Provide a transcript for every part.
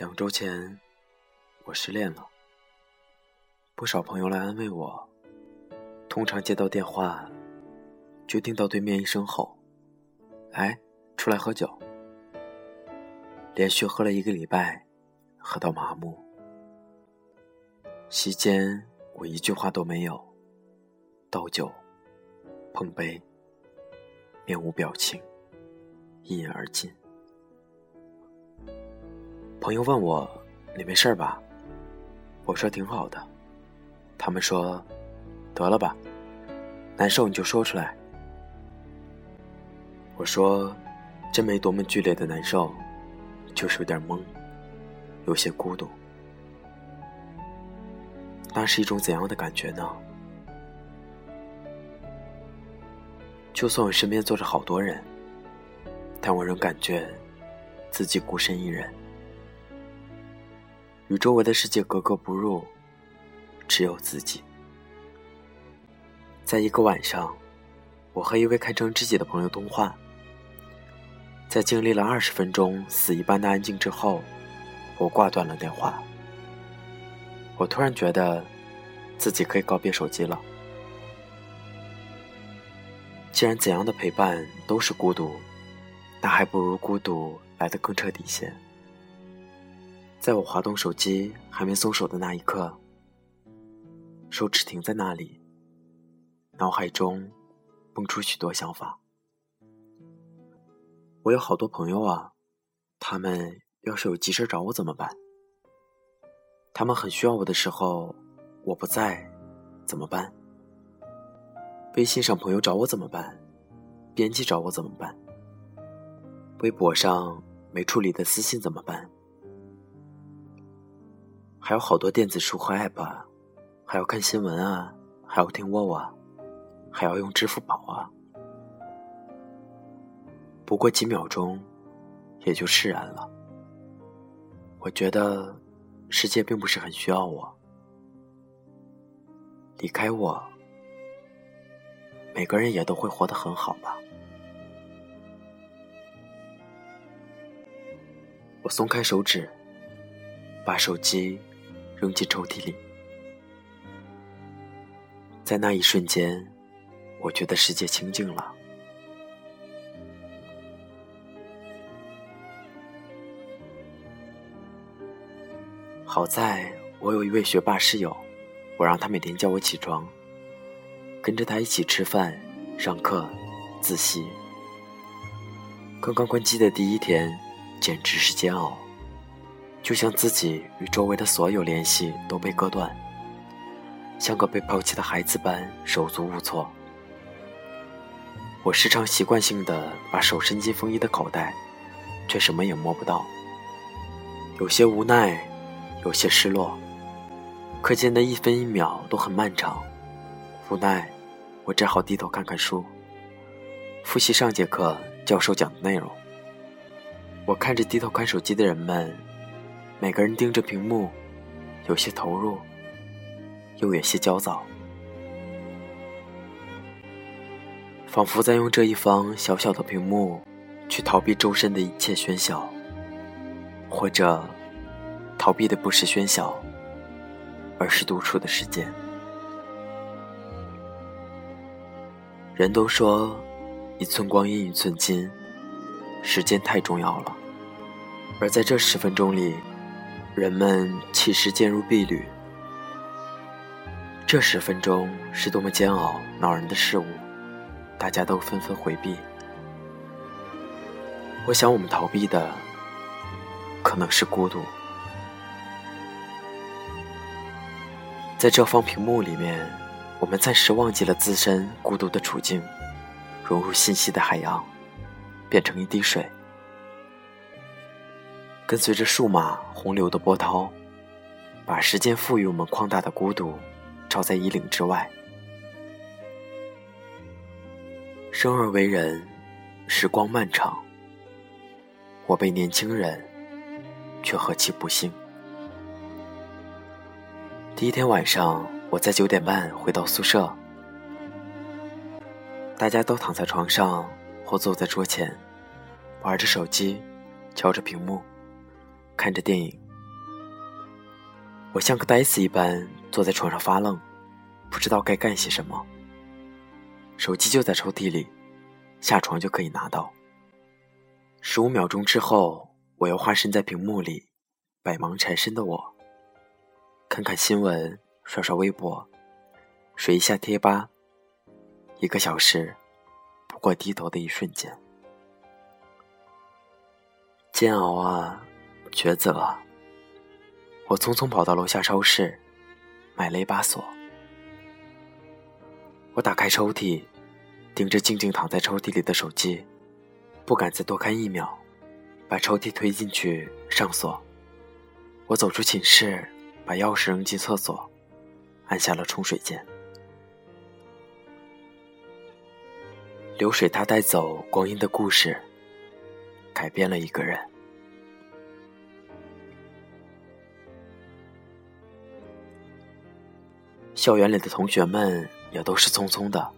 两周前，我失恋了。不少朋友来安慰我，通常接到电话，就听到对面一声吼：“来，出来喝酒。”连续喝了一个礼拜，喝到麻木。席间，我一句话都没有，倒酒，碰杯，面无表情，一饮而尽。朋友问我：“你没事吧？”我说：“挺好的。”他们说：“得了吧，难受你就说出来。”我说：“真没多么剧烈的难受，就是有点懵，有些孤独。那是一种怎样的感觉呢？就算我身边坐着好多人，但我仍感觉自己孤身一人。”与周围的世界格格不入，只有自己。在一个晚上，我和一位堪称知己的朋友通话，在经历了二十分钟死一般的安静之后，我挂断了电话。我突然觉得，自己可以告别手机了。既然怎样的陪伴都是孤独，那还不如孤独来得更彻底些。在我滑动手机还没松手的那一刻，手指停在那里，脑海中蹦出许多想法。我有好多朋友啊，他们要是有急事找我怎么办？他们很需要我的时候，我不在，怎么办？微信上朋友找我怎么办？编辑找我怎么办？微博上没处理的私信怎么办？还有好多电子书和 App，还要看新闻啊，还要听沃啊，还要用支付宝啊。不过几秒钟，也就释然了。我觉得世界并不是很需要我，离开我，每个人也都会活得很好吧。我松开手指，把手机。扔进抽屉里，在那一瞬间，我觉得世界清静了。好在我有一位学霸室友，我让他每天叫我起床，跟着他一起吃饭、上课、自习。刚刚关机的第一天，简直是煎熬。就像自己与周围的所有联系都被割断，像个被抛弃的孩子般手足无措。我时常习惯性的把手伸进风衣的口袋，却什么也摸不到。有些无奈，有些失落。课间的一分一秒都很漫长，无奈，我只好低头看看书，复习上节课教授讲的内容。我看着低头看手机的人们。每个人盯着屏幕，有些投入，又有些焦躁，仿佛在用这一方小小的屏幕去逃避周身的一切喧嚣，或者逃避的不是喧嚣，而是独处的时间。人都说一寸光阴一寸金，时间太重要了，而在这十分钟里。人们弃时渐入碧缕，这十分钟是多么煎熬、恼人的事物，大家都纷纷回避。我想，我们逃避的可能是孤独。在这方屏幕里面，我们暂时忘记了自身孤独的处境，融入信息的海洋，变成一滴水。跟随着数码洪流的波涛，把时间赋予我们旷大的孤独，照在衣领之外。生而为人，时光漫长。我辈年轻人，却何其不幸。第一天晚上，我在九点半回到宿舍，大家都躺在床上或坐在桌前，玩着手机，敲着屏幕。看着电影，我像个呆子一般坐在床上发愣，不知道该干些什么。手机就在抽屉里，下床就可以拿到。十五秒钟之后，我又化身在屏幕里，百忙缠身的我，看看新闻，刷刷微博，水一下贴吧。一个小时，不过低头的一瞬间。煎熬啊，抉择啊！我匆匆跑到楼下超市，买了一把锁。我打开抽屉，盯着静静躺在抽屉里的手机，不敢再多看一秒，把抽屉推进去上锁。我走出寝室，把钥匙扔进厕所，按下了冲水键。流水它带走光阴的故事，改变了一个人。校园里的同学们也都是匆匆的，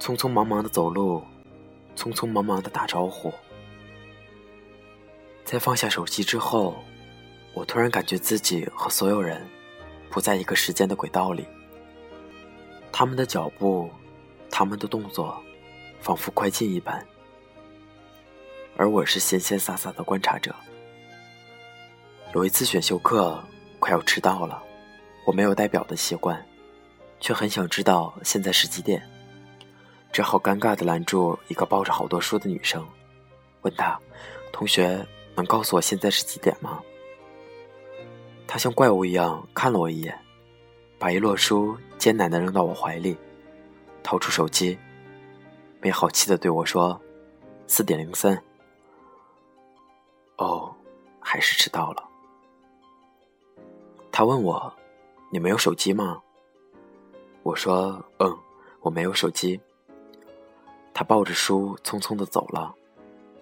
匆匆忙忙的走路，匆匆忙忙的打招呼。在放下手机之后，我突然感觉自己和所有人不在一个时间的轨道里。他们的脚步，他们的动作，仿佛快进一般，而我是闲闲洒洒的观察者。有一次选修课，快要迟到了。我没有戴表的习惯，却很想知道现在是几点，只好尴尬地拦住一个抱着好多书的女生，问她：“同学，能告诉我现在是几点吗？”她像怪物一样看了我一眼，把一摞书艰难地扔到我怀里，掏出手机，没好气地对我说：“四点零三。”哦，还是迟到了。她问我。你没有手机吗？我说：“嗯，我没有手机。”他抱着书匆匆的走了，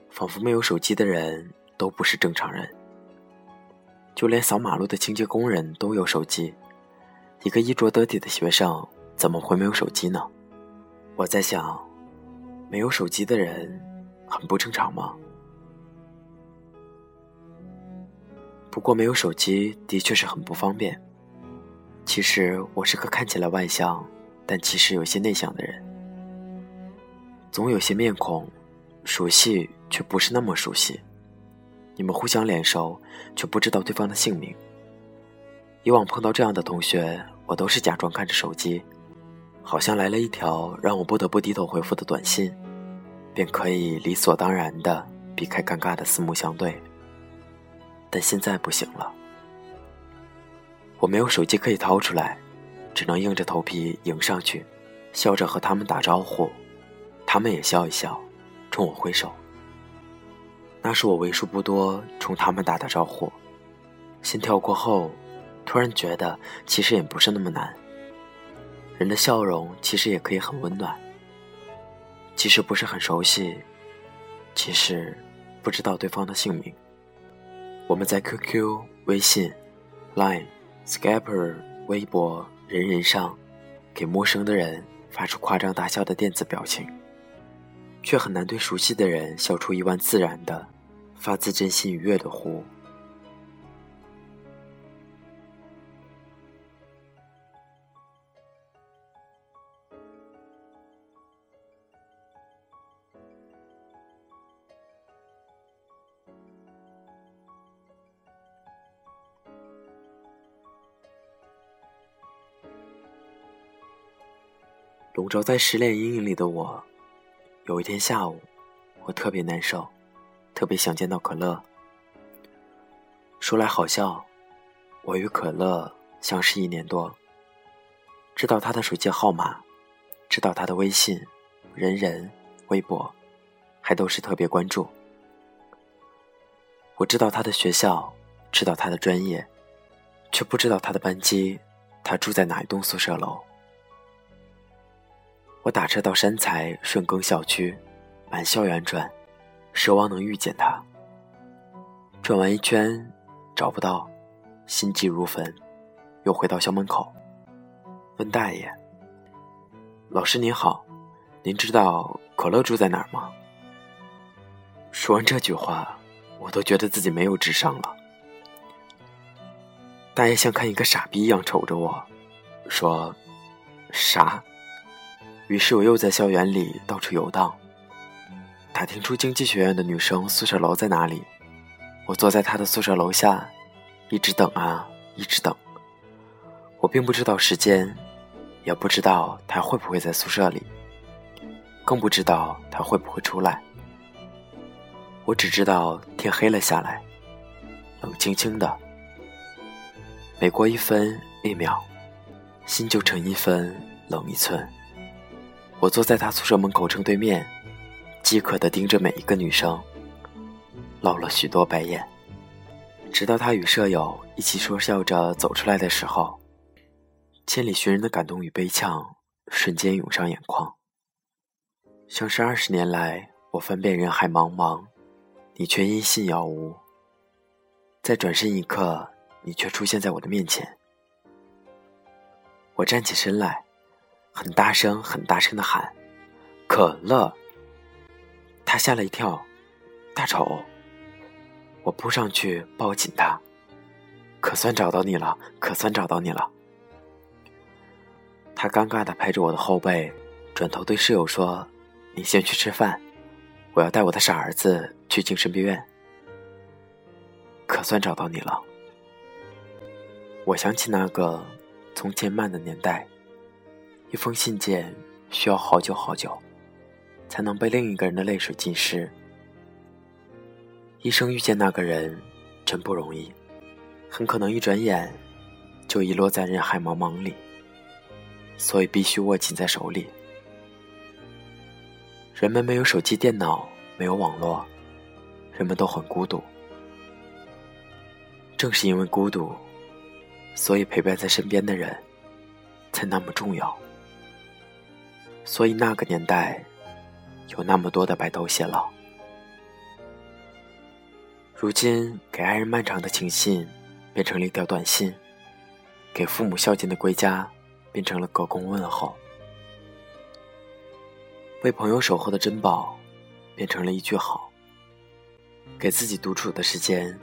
仿佛没有手机的人都不是正常人。就连扫马路的清洁工人都有手机，一个衣着得体的学生怎么会没有手机呢？我在想，没有手机的人很不正常吗？不过没有手机的确是很不方便。其实我是个看起来外向，但其实有些内向的人。总有些面孔，熟悉却不是那么熟悉。你们互相脸熟，却不知道对方的姓名。以往碰到这样的同学，我都是假装看着手机，好像来了一条让我不得不低头回复的短信，便可以理所当然的避开尴尬的四目相对。但现在不行了。我没有手机可以掏出来，只能硬着头皮迎上去，笑着和他们打招呼，他们也笑一笑，冲我挥手。那是我为数不多冲他们打的招呼。心跳过后，突然觉得其实也不是那么难。人的笑容其实也可以很温暖，即使不是很熟悉，即使不知道对方的姓名，我们在 QQ、微信、Line。Skype、微博、人人上，给陌生的人发出夸张大笑的电子表情，却很难对熟悉的人笑出一弯自然的、发自真心愉悦的弧。走在失恋阴影里的我，有一天下午，我特别难受，特别想见到可乐。说来好笑，我与可乐相识一年多，知道他的手机号码，知道他的微信、人人、微博，还都是特别关注。我知道他的学校，知道他的专业，却不知道他的班级，他住在哪一栋宿舍楼。我打车到山财顺耕校区，满校园转，奢望能遇见他。转完一圈，找不到，心急如焚，又回到校门口，问大爷：“老师您好，您知道可乐住在哪儿吗？”说完这句话，我都觉得自己没有智商了。大爷像看一个傻逼一样瞅着我，说：“啥？”于是我又在校园里到处游荡，打听出经济学院的女生宿舍楼在哪里。我坐在她的宿舍楼下，一直等啊，一直等。我并不知道时间，也不知道他会不会在宿舍里，更不知道他会不会出来。我只知道天黑了下来，冷清清的。每过一分一秒，心就成一分冷一寸。我坐在他宿舍门口正对面，饥渴地盯着每一个女生。露了许多白眼，直到他与舍友一起说笑着走出来的时候，千里寻人的感动与悲怆瞬间涌上眼眶。像是二十年来，我翻遍人海茫茫，你却音信杳无。在转身一刻，你却出现在我的面前。我站起身来，很大声、很大声的喊：“可乐！”他吓了一跳，大丑。我扑上去抱紧他，可算找到你了，可算找到你了。他尴尬的拍着我的后背，转头对室友说：“你先去吃饭，我要带我的傻儿子去精神病院。”可算找到你了。我想起那个从前慢的年代，一封信件需要好久好久，才能被另一个人的泪水浸湿。一生遇见那个人，真不容易，很可能一转眼就遗落在人海茫茫里，所以必须握紧在手里。人们没有手机、电脑，没有网络，人们都很孤独。正是因为孤独，所以陪伴在身边的人才那么重要。所以那个年代，有那么多的白头偕老。如今，给爱人漫长的情信变成了一条短信，给父母孝敬的归家变成了隔空问候，为朋友守候的珍宝变成了一句好，给自己独处的时间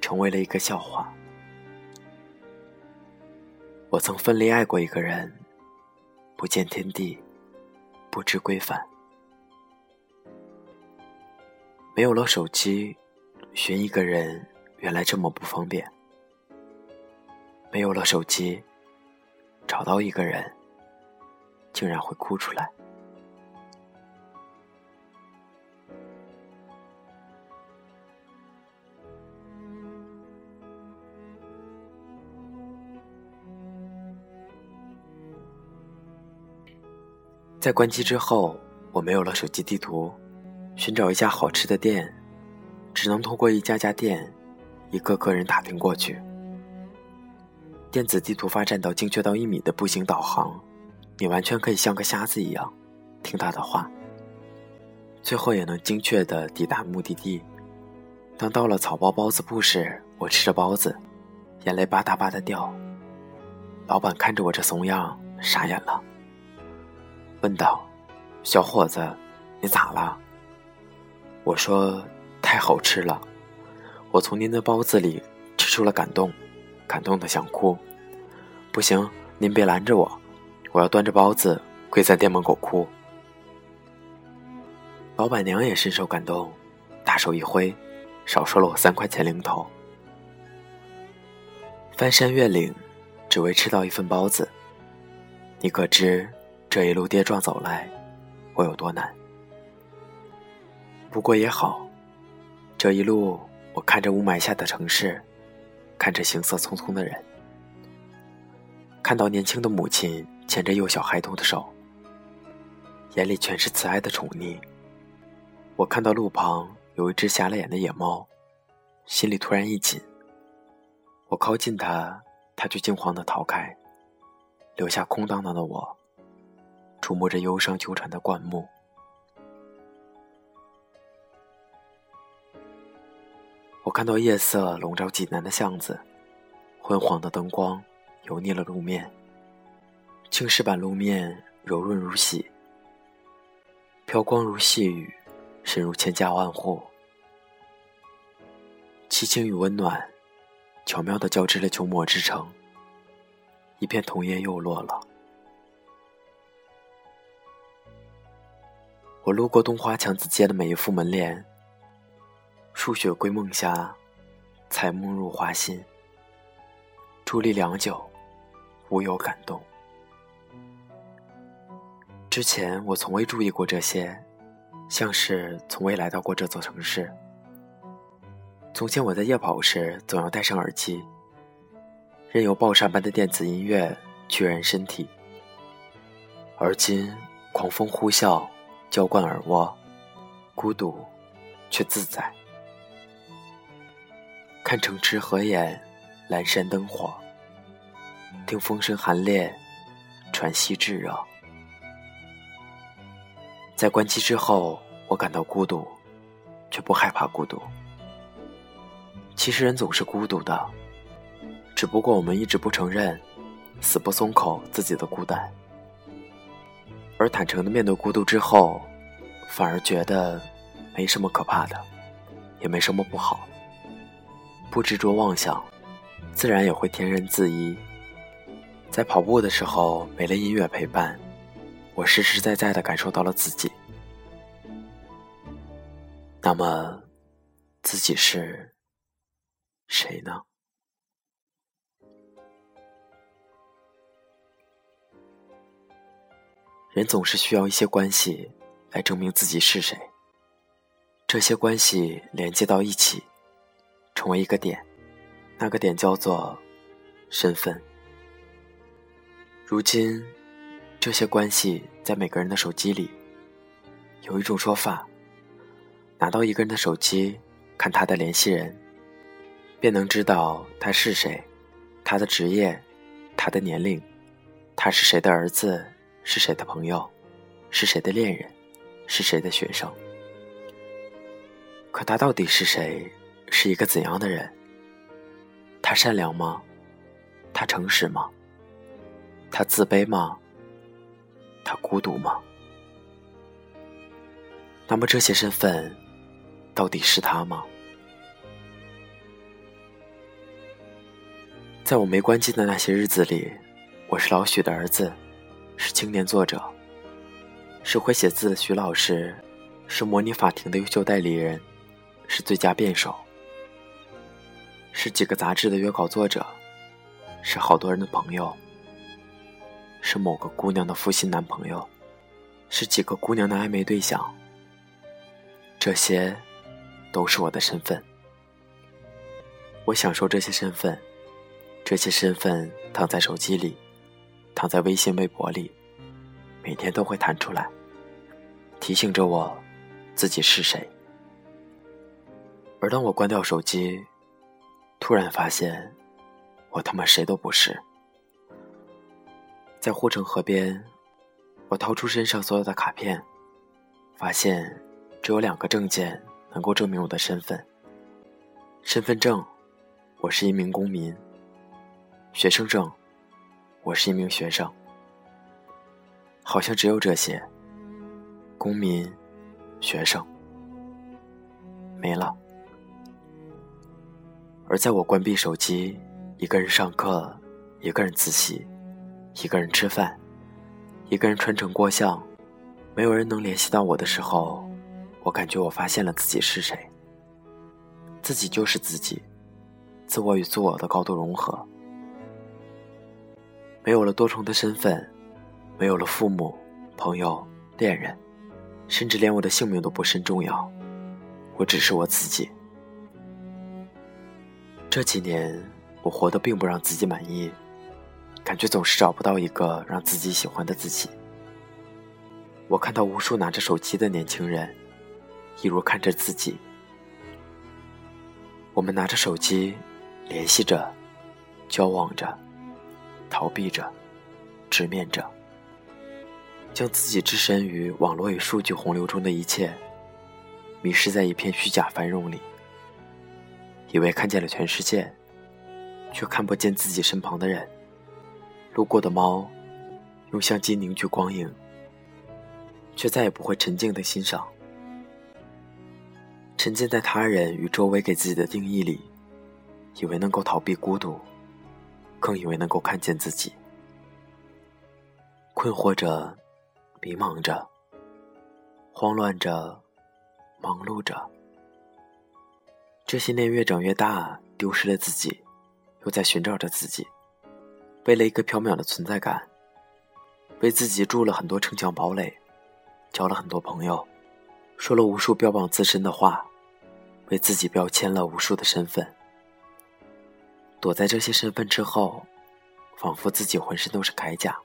成为了一个笑话。我曾奋力爱过一个人，不见天地，不知归返，没有了手机。寻一个人，原来这么不方便。没有了手机，找到一个人，竟然会哭出来。在关机之后，我没有了手机地图，寻找一家好吃的店。只能通过一家家店，一个个人打听过去。电子地图发展到精确到一米的步行导航，你完全可以像个瞎子一样听他的话，最后也能精确的抵达目的地。当到了草包包子铺时，我吃着包子，眼泪吧嗒吧嗒掉。老板看着我这怂样，傻眼了，问道：“小伙子，你咋了？”我说。太好吃了，我从您的包子里吃出了感动，感动的想哭。不行，您别拦着我，我要端着包子跪在店门口哭。老板娘也深受感动，大手一挥，少收了我三块钱零头。翻山越岭，只为吃到一份包子，你可知这一路跌撞走来，我有多难？不过也好。这一路，我看着雾霾下的城市，看着行色匆匆的人，看到年轻的母亲牵着幼小孩童的手，眼里全是慈爱的宠溺。我看到路旁有一只瞎了眼的野猫，心里突然一紧。我靠近它，它却惊慌地逃开，留下空荡荡的我，触摸着忧伤纠缠的灌木。我看到夜色笼罩济南的巷子，昏黄的灯光油腻了路面，青石板路面柔润如洗，飘光如细雨，深入千家万户。凄清与温暖，巧妙地交织了秋末之城。一片桐叶又落了。我路过东华强子街的每一副门帘，数雪归梦下，彩梦入花心。伫立良久，无有感动。之前我从未注意过这些，像是从未来到过这座城市。从前我在夜跑时总要戴上耳机，任由爆炸般的电子音乐驱人身体，而今狂风呼啸。浇灌耳蜗，孤独却自在。看城池合眼，阑珊灯火，听风声寒冽，喘息炙热。在关机之后，我感到孤独，却不害怕孤独。其实人总是孤独的，只不过我们一直不承认，死不松口自己的孤单。而坦诚的面对孤独之后，反而觉得没什么可怕的，也没什么不好。不执着妄想，自然也会天人自依。在跑步的时候，没了音乐陪伴，我实实在在的感受到了自己。那么，自己是谁呢？人总是需要一些关系来证明自己是谁。这些关系连接到一起，成为一个点，那个点叫做身份。如今，这些关系在每个人的手机里。有一种说法，拿到一个人的手机，看他的联系人，便能知道他是谁，他的职业，他的年龄，他是谁的儿子。是谁的朋友？是谁的恋人？是谁的学生？可他到底是谁？是一个怎样的人？他善良吗？他诚实吗？他自卑吗？他孤独吗？那么这些身份，到底是他吗？在我没关机的那些日子里，我是老许的儿子。是青年作者，是会写字的徐老师，是模拟法庭的优秀代理人，是最佳辩手，是几个杂志的约稿作者，是好多人的朋友，是某个姑娘的负心男朋友，是几个姑娘的暧昧对象。这些，都是我的身份。我享受这些身份，这些身份躺在手机里。躺在微信、微博里，每天都会弹出来，提醒着我自己是谁。而当我关掉手机，突然发现，我他妈谁都不是。在护城河边，我掏出身上所有的卡片，发现只有两个证件能够证明我的身份：身份证，我是一名公民；学生证。我是一名学生，好像只有这些。公民、学生没了。而在我关闭手机，一个人上课，一个人自习，一个人吃饭，一个人穿城过巷，没有人能联系到我的时候，我感觉我发现了自己是谁。自己就是自己，自我与自我的高度融合。没有了多重的身份，没有了父母、朋友、恋人，甚至连我的性命都不甚重要。我只是我自己。这几年，我活得并不让自己满意，感觉总是找不到一个让自己喜欢的自己。我看到无数拿着手机的年轻人，一如看着自己。我们拿着手机，联系着，交往着。逃避着，直面着，将自己置身于网络与数据洪流中的一切，迷失在一片虚假繁荣里，以为看见了全世界，却看不见自己身旁的人。路过的猫，用相机凝聚光影，却再也不会沉静的欣赏。沉浸在他人与周围给自己的定义里，以为能够逃避孤独，更以为能够看见自己。困惑着，迷茫着，慌乱着，忙碌着。这些年越长越大，丢失了自己，又在寻找着自己。为了一个缥缈的存在感，为自己筑了很多城墙堡垒，交了很多朋友，说了无数标榜自身的话，为自己标签了无数的身份。躲在这些身份之后，仿佛自己浑身都是铠甲。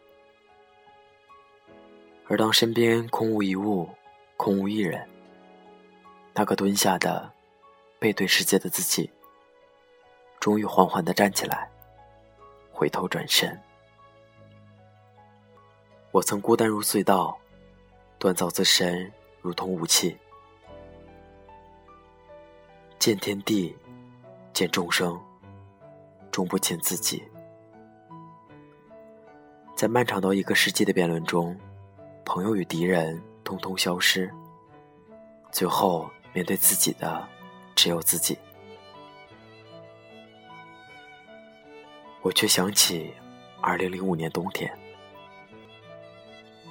而当身边空无一物，空无一人，那个蹲下的、背对世界的自己，终于缓缓的站起来，回头转身。我曾孤单如隧道，锻造自身如同武器，见天地，见众生，终不见自己。在漫长到一个世纪的辩论中。朋友与敌人通通消失，最后面对自己的只有自己。我却想起二零零五年冬天，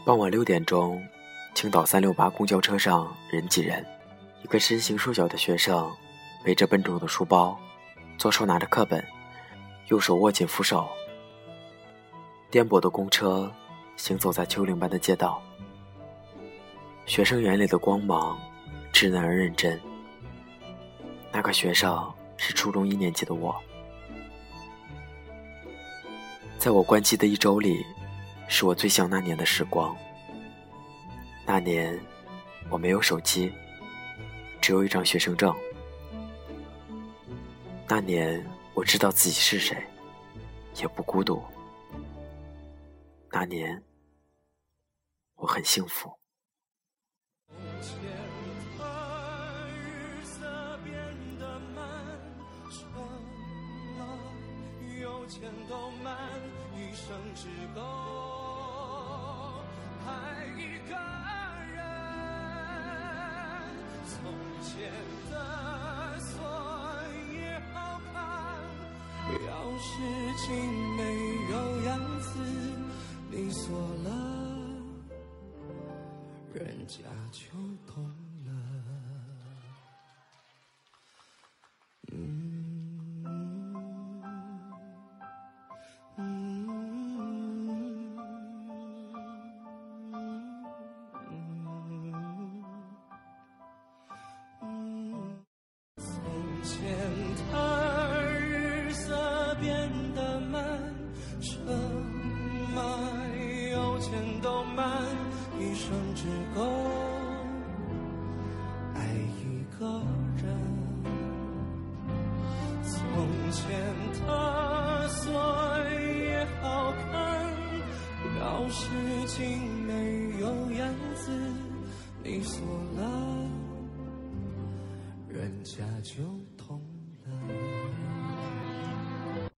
傍晚六点钟，青岛三六八公交车上人挤人，一个身形瘦小的学生背着笨重的书包，左手拿着课本，右手握紧扶手，颠簸的公车。行走在丘陵般的街道，学生眼里的光芒稚嫩而认真。那个学生是初中一年级的我，在我关机的一周里，是我最想那年的时光。那年我没有手机，只有一张学生证。那年我知道自己是谁，也不孤独。那年。我很幸福。有钱都慢，一生只够爱一个人。从前的要是情没有样子，你锁了。人家就懂了。嗯嗯